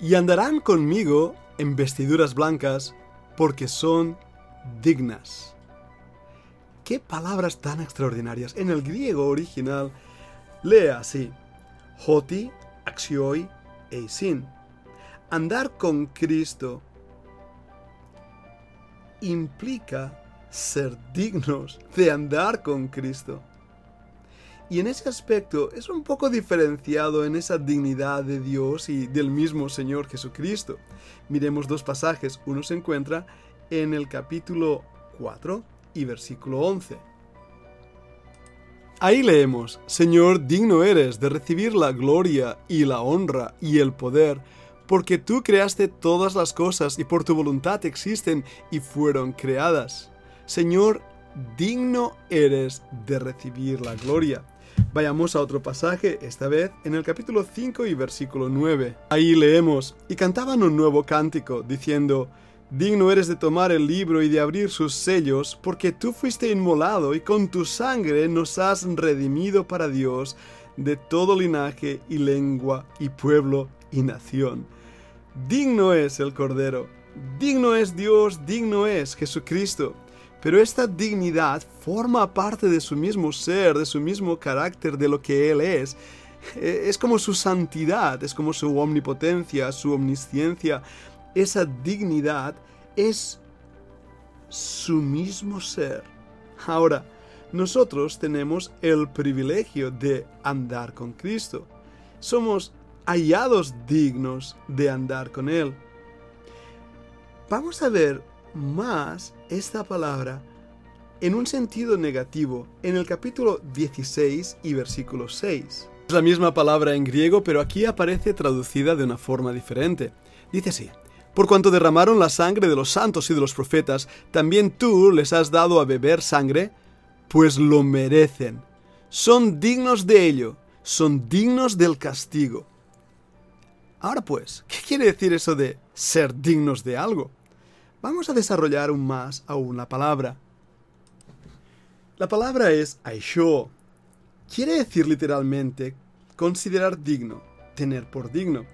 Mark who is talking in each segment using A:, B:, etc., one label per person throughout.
A: y andarán conmigo en vestiduras blancas porque son dignas. Qué palabras tan extraordinarias. En el griego original lee así: Hoti, axioi, eisin. Andar con Cristo implica ser dignos de andar con Cristo. Y en ese aspecto es un poco diferenciado en esa dignidad de Dios y del mismo Señor Jesucristo. Miremos dos pasajes. Uno se encuentra en el capítulo 4 y versículo 11. Ahí leemos, Señor, digno eres de recibir la gloria y la honra y el poder, porque tú creaste todas las cosas y por tu voluntad existen y fueron creadas. Señor, digno eres de recibir la gloria. Vayamos a otro pasaje, esta vez en el capítulo 5 y versículo 9. Ahí leemos, y cantaban un nuevo cántico, diciendo, Digno eres de tomar el libro y de abrir sus sellos, porque tú fuiste inmolado y con tu sangre nos has redimido para Dios de todo linaje y lengua y pueblo y nación. Digno es el Cordero, digno es Dios, digno es Jesucristo. Pero esta dignidad forma parte de su mismo ser, de su mismo carácter, de lo que Él es. E, es como su santidad, es como su omnipotencia, su omnisciencia. Esa dignidad es su mismo ser. Ahora, nosotros tenemos el privilegio de andar con Cristo. Somos hallados dignos de andar con Él. Vamos a ver más esta palabra en un sentido negativo en el capítulo 16 y versículo 6. Es la misma palabra en griego, pero aquí aparece traducida de una forma diferente. Dice así, por cuanto derramaron la sangre de los santos y de los profetas, también tú les has dado a beber sangre, pues lo merecen. Son dignos de ello, son dignos del castigo. Ahora pues, ¿qué quiere decir eso de ser dignos de algo? Vamos a desarrollar aún más aún la palabra. La palabra es aisho. Quiere decir literalmente considerar digno, tener por digno.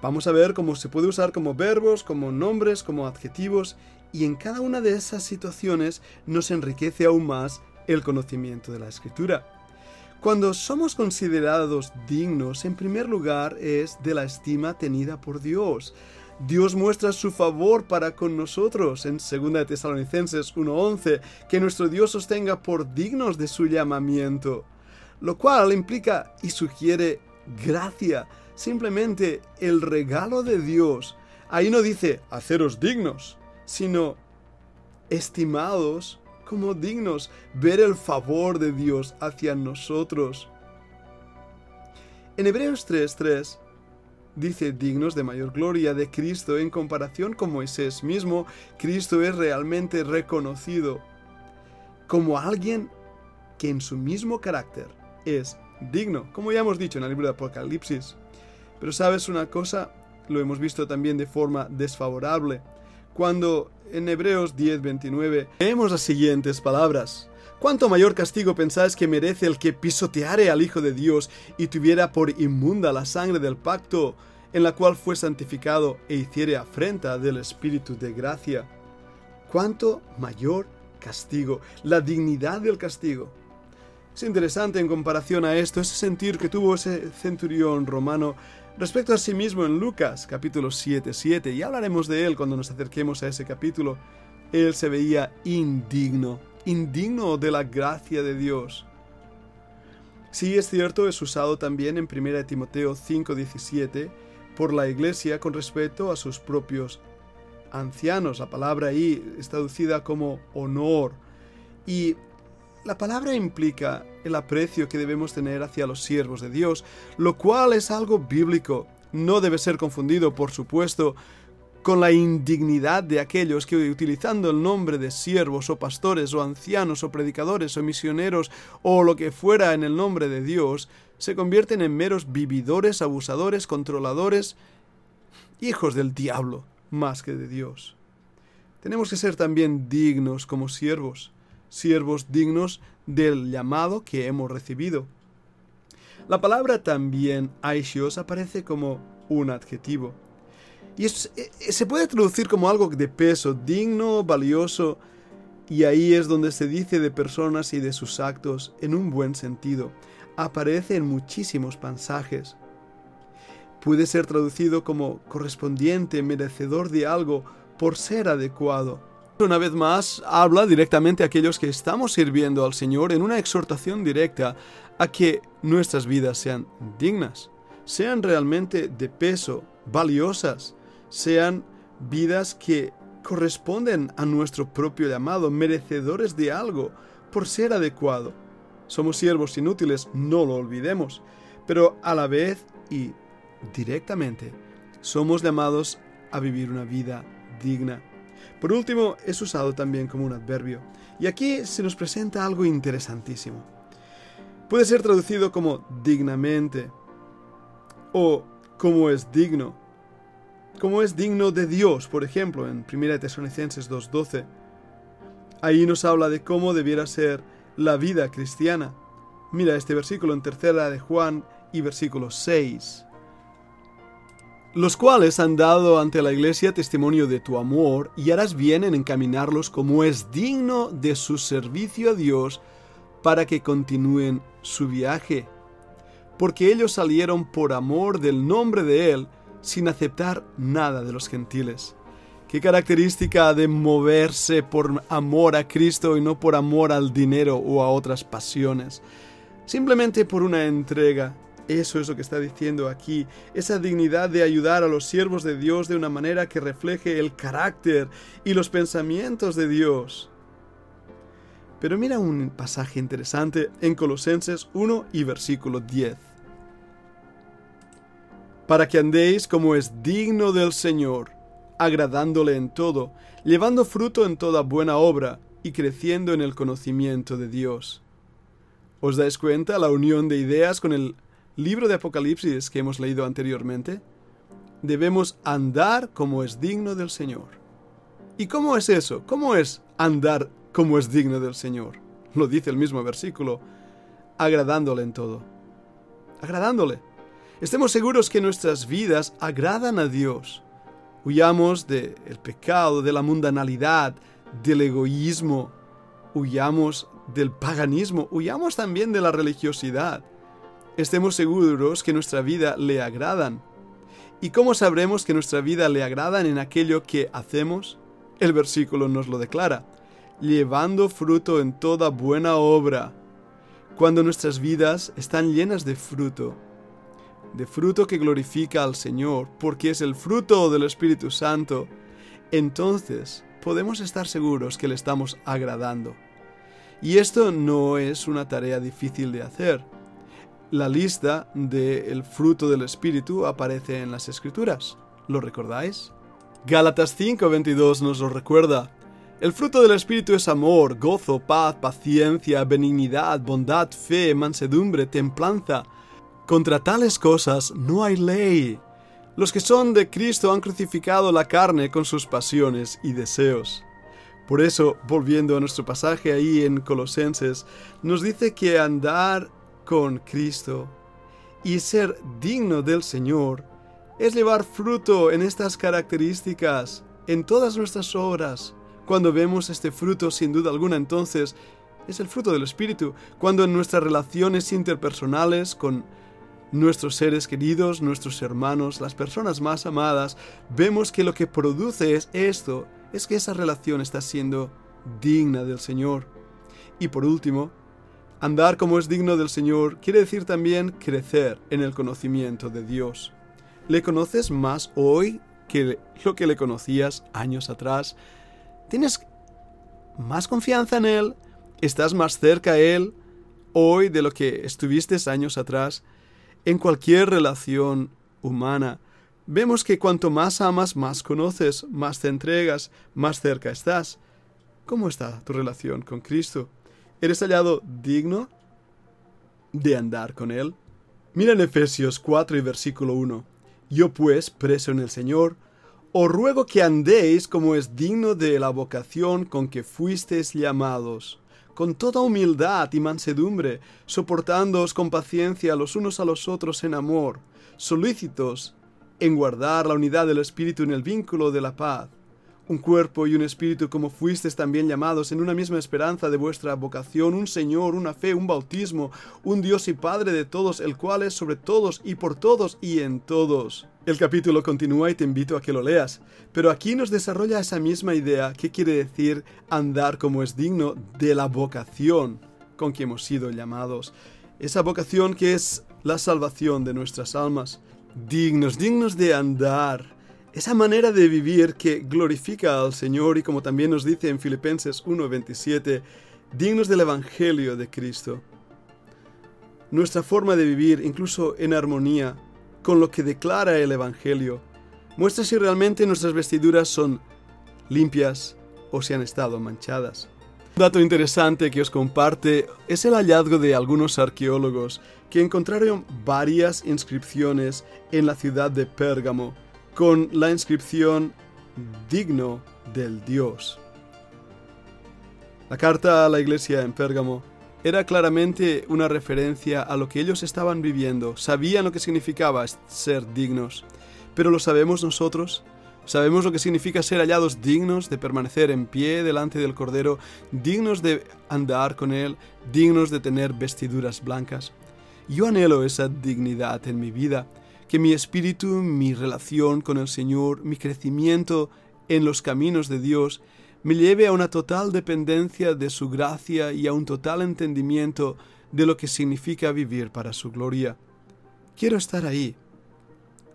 A: Vamos a ver cómo se puede usar como verbos, como nombres, como adjetivos, y en cada una de esas situaciones nos enriquece aún más el conocimiento de la escritura. Cuando somos considerados dignos, en primer lugar es de la estima tenida por Dios. Dios muestra su favor para con nosotros en 2 Tesalonicenses 1:11, que nuestro Dios os tenga por dignos de su llamamiento, lo cual implica y sugiere gracia, simplemente el regalo de Dios. Ahí no dice haceros dignos, sino estimados como dignos, ver el favor de Dios hacia nosotros. En Hebreos 3:3 dice dignos de mayor gloria de Cristo en comparación con Moisés mismo, Cristo es realmente reconocido como alguien que en su mismo carácter es digno, como ya hemos dicho en el libro de Apocalipsis. Pero sabes una cosa, lo hemos visto también de forma desfavorable, cuando en Hebreos 10:29 leemos las siguientes palabras. ¿Cuánto mayor castigo pensáis que merece el que pisoteare al Hijo de Dios y tuviera por inmunda la sangre del pacto en la cual fue santificado e hiciere afrenta del Espíritu de gracia? ¿Cuánto mayor castigo? La dignidad del castigo. Es interesante en comparación a esto ese sentir que tuvo ese centurión romano respecto a sí mismo en Lucas capítulo 7, 7, y hablaremos de él cuando nos acerquemos a ese capítulo. Él se veía indigno indigno de la gracia de Dios. Sí, es cierto, es usado también en 1 Timoteo 5:17 por la iglesia con respecto a sus propios ancianos. La palabra ahí es traducida como honor. Y la palabra implica el aprecio que debemos tener hacia los siervos de Dios, lo cual es algo bíblico. No debe ser confundido, por supuesto, con la indignidad de aquellos que utilizando el nombre de siervos o pastores o ancianos o predicadores o misioneros o lo que fuera en el nombre de Dios, se convierten en meros vividores, abusadores, controladores, hijos del diablo más que de Dios. Tenemos que ser también dignos como siervos, siervos dignos del llamado que hemos recibido. La palabra también aishios aparece como un adjetivo Y eh, se puede traducir como algo de peso, digno, valioso, y ahí es donde se dice de personas y de sus actos en un buen sentido. Aparece en muchísimos pasajes. Puede ser traducido como correspondiente, merecedor de algo, por ser adecuado. Una vez más, habla directamente a aquellos que estamos sirviendo al Señor en una exhortación directa a que nuestras vidas sean dignas, sean realmente de peso, valiosas, sean vidas que corresponden a nuestro propio llamado, merecedores de algo, por ser adecuado. Somos siervos inútiles, no lo olvidemos, pero a la vez y directamente somos llamados a vivir una vida digna. Por último, es usado también como un adverbio, y aquí se nos presenta algo interesantísimo. Puede ser traducido como dignamente o como es digno como es digno de Dios, por ejemplo, en 1 Tesalonicenses 2.12. Ahí nos habla de cómo debiera ser la vida cristiana. Mira este versículo en tercera de Juan y versículo 6. Los cuales han dado ante la iglesia testimonio de tu amor y harás bien en encaminarlos como es digno de su servicio a Dios para que continúen su viaje. Porque ellos salieron por amor del nombre de Él, sin aceptar nada de los gentiles. Qué característica de moverse por amor a Cristo y no por amor al dinero o a otras pasiones. Simplemente por una entrega. Eso es lo que está diciendo aquí. Esa dignidad de ayudar a los siervos de Dios de una manera que refleje el carácter y los pensamientos de Dios. Pero mira un pasaje interesante en Colosenses 1 y versículo 10 para que andéis como es digno del Señor, agradándole en todo, llevando fruto en toda buena obra y creciendo en el conocimiento de Dios. ¿Os dais cuenta la unión de ideas con el libro de Apocalipsis que hemos leído anteriormente? Debemos andar como es digno del Señor. ¿Y cómo es eso? ¿Cómo es andar como es digno del Señor? Lo dice el mismo versículo, agradándole en todo. Agradándole. Estemos seguros que nuestras vidas agradan a Dios. Huyamos del pecado, de la mundanalidad, del egoísmo. Huyamos del paganismo. Huyamos también de la religiosidad. Estemos seguros que nuestra vida le agradan. ¿Y cómo sabremos que nuestra vida le agradan en aquello que hacemos? El versículo nos lo declara, llevando fruto en toda buena obra. Cuando nuestras vidas están llenas de fruto, de fruto que glorifica al Señor, porque es el fruto del Espíritu Santo, entonces podemos estar seguros que le estamos agradando. Y esto no es una tarea difícil de hacer. La lista del fruto del Espíritu aparece en las Escrituras. ¿Lo recordáis? Gálatas 5:22 nos lo recuerda. El fruto del Espíritu es amor, gozo, paz, paciencia, benignidad, bondad, fe, mansedumbre, templanza. Contra tales cosas no hay ley. Los que son de Cristo han crucificado la carne con sus pasiones y deseos. Por eso, volviendo a nuestro pasaje ahí en Colosenses, nos dice que andar con Cristo y ser digno del Señor es llevar fruto en estas características, en todas nuestras obras. Cuando vemos este fruto, sin duda alguna, entonces es el fruto del Espíritu. Cuando en nuestras relaciones interpersonales con nuestros seres queridos, nuestros hermanos, las personas más amadas, vemos que lo que produce es esto, es que esa relación está siendo digna del Señor. Y por último, andar como es digno del Señor quiere decir también crecer en el conocimiento de Dios. ¿Le conoces más hoy que lo que le conocías años atrás? ¿Tienes más confianza en Él? ¿Estás más cerca a Él hoy de lo que estuviste años atrás? En cualquier relación humana, vemos que cuanto más amas, más conoces, más te entregas, más cerca estás. ¿Cómo está tu relación con Cristo? ¿Eres hallado digno de andar con Él? Mira en Efesios 4 y versículo 1. Yo pues, preso en el Señor, os ruego que andéis como es digno de la vocación con que fuisteis llamados con toda humildad y mansedumbre, soportándoos con paciencia los unos a los otros en amor, solícitos en guardar la unidad del Espíritu en el vínculo de la paz un cuerpo y un espíritu como fuisteis también llamados en una misma esperanza de vuestra vocación, un Señor, una fe, un bautismo, un Dios y Padre de todos, el cual es sobre todos y por todos y en todos. El capítulo continúa y te invito a que lo leas, pero aquí nos desarrolla esa misma idea que quiere decir andar como es digno de la vocación con que hemos sido llamados. Esa vocación que es la salvación de nuestras almas. Dignos, dignos de andar esa manera de vivir que glorifica al Señor y como también nos dice en Filipenses 1:27, dignos del Evangelio de Cristo. Nuestra forma de vivir, incluso en armonía con lo que declara el Evangelio, muestra si realmente nuestras vestiduras son limpias o si han estado manchadas. Dato interesante que os comparte es el hallazgo de algunos arqueólogos que encontraron varias inscripciones en la ciudad de Pérgamo con la inscripción digno del Dios. La carta a la iglesia en Pérgamo era claramente una referencia a lo que ellos estaban viviendo, sabían lo que significaba ser dignos. Pero ¿lo sabemos nosotros? ¿Sabemos lo que significa ser hallados dignos de permanecer en pie delante del Cordero, dignos de andar con Él, dignos de tener vestiduras blancas? Yo anhelo esa dignidad en mi vida que mi espíritu, mi relación con el Señor, mi crecimiento en los caminos de Dios, me lleve a una total dependencia de su gracia y a un total entendimiento de lo que significa vivir para su gloria. Quiero estar ahí,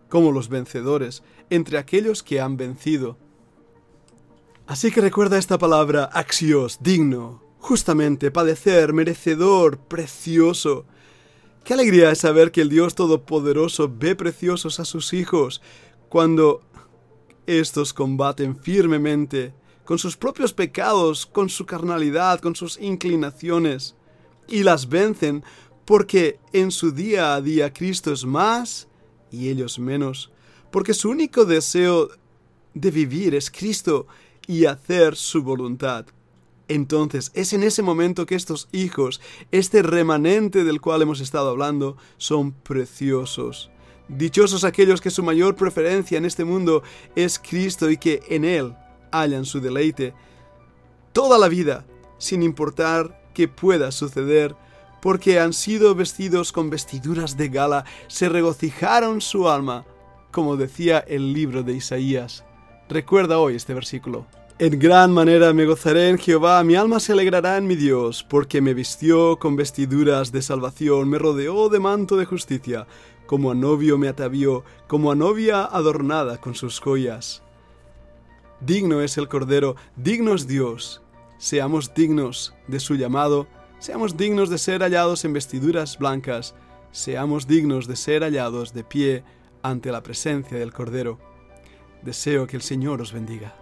A: como los vencedores, entre aquellos que han vencido. Así que recuerda esta palabra axios, digno, justamente, padecer, merecedor, precioso, Qué alegría es saber que el Dios Todopoderoso ve preciosos a sus hijos cuando estos combaten firmemente con sus propios pecados, con su carnalidad, con sus inclinaciones, y las vencen porque en su día a día Cristo es más y ellos menos, porque su único deseo de vivir es Cristo y hacer su voluntad. Entonces es en ese momento que estos hijos, este remanente del cual hemos estado hablando, son preciosos. Dichosos aquellos que su mayor preferencia en este mundo es Cristo y que en Él hallan su deleite. Toda la vida, sin importar qué pueda suceder, porque han sido vestidos con vestiduras de gala, se regocijaron su alma, como decía el libro de Isaías. Recuerda hoy este versículo. En gran manera me gozaré en Jehová, mi alma se alegrará en mi Dios, porque me vistió con vestiduras de salvación, me rodeó de manto de justicia, como a novio me atavió, como a novia adornada con sus joyas. Digno es el Cordero, digno es Dios. Seamos dignos de su llamado, seamos dignos de ser hallados en vestiduras blancas, seamos dignos de ser hallados de pie ante la presencia del Cordero. Deseo que el Señor os bendiga.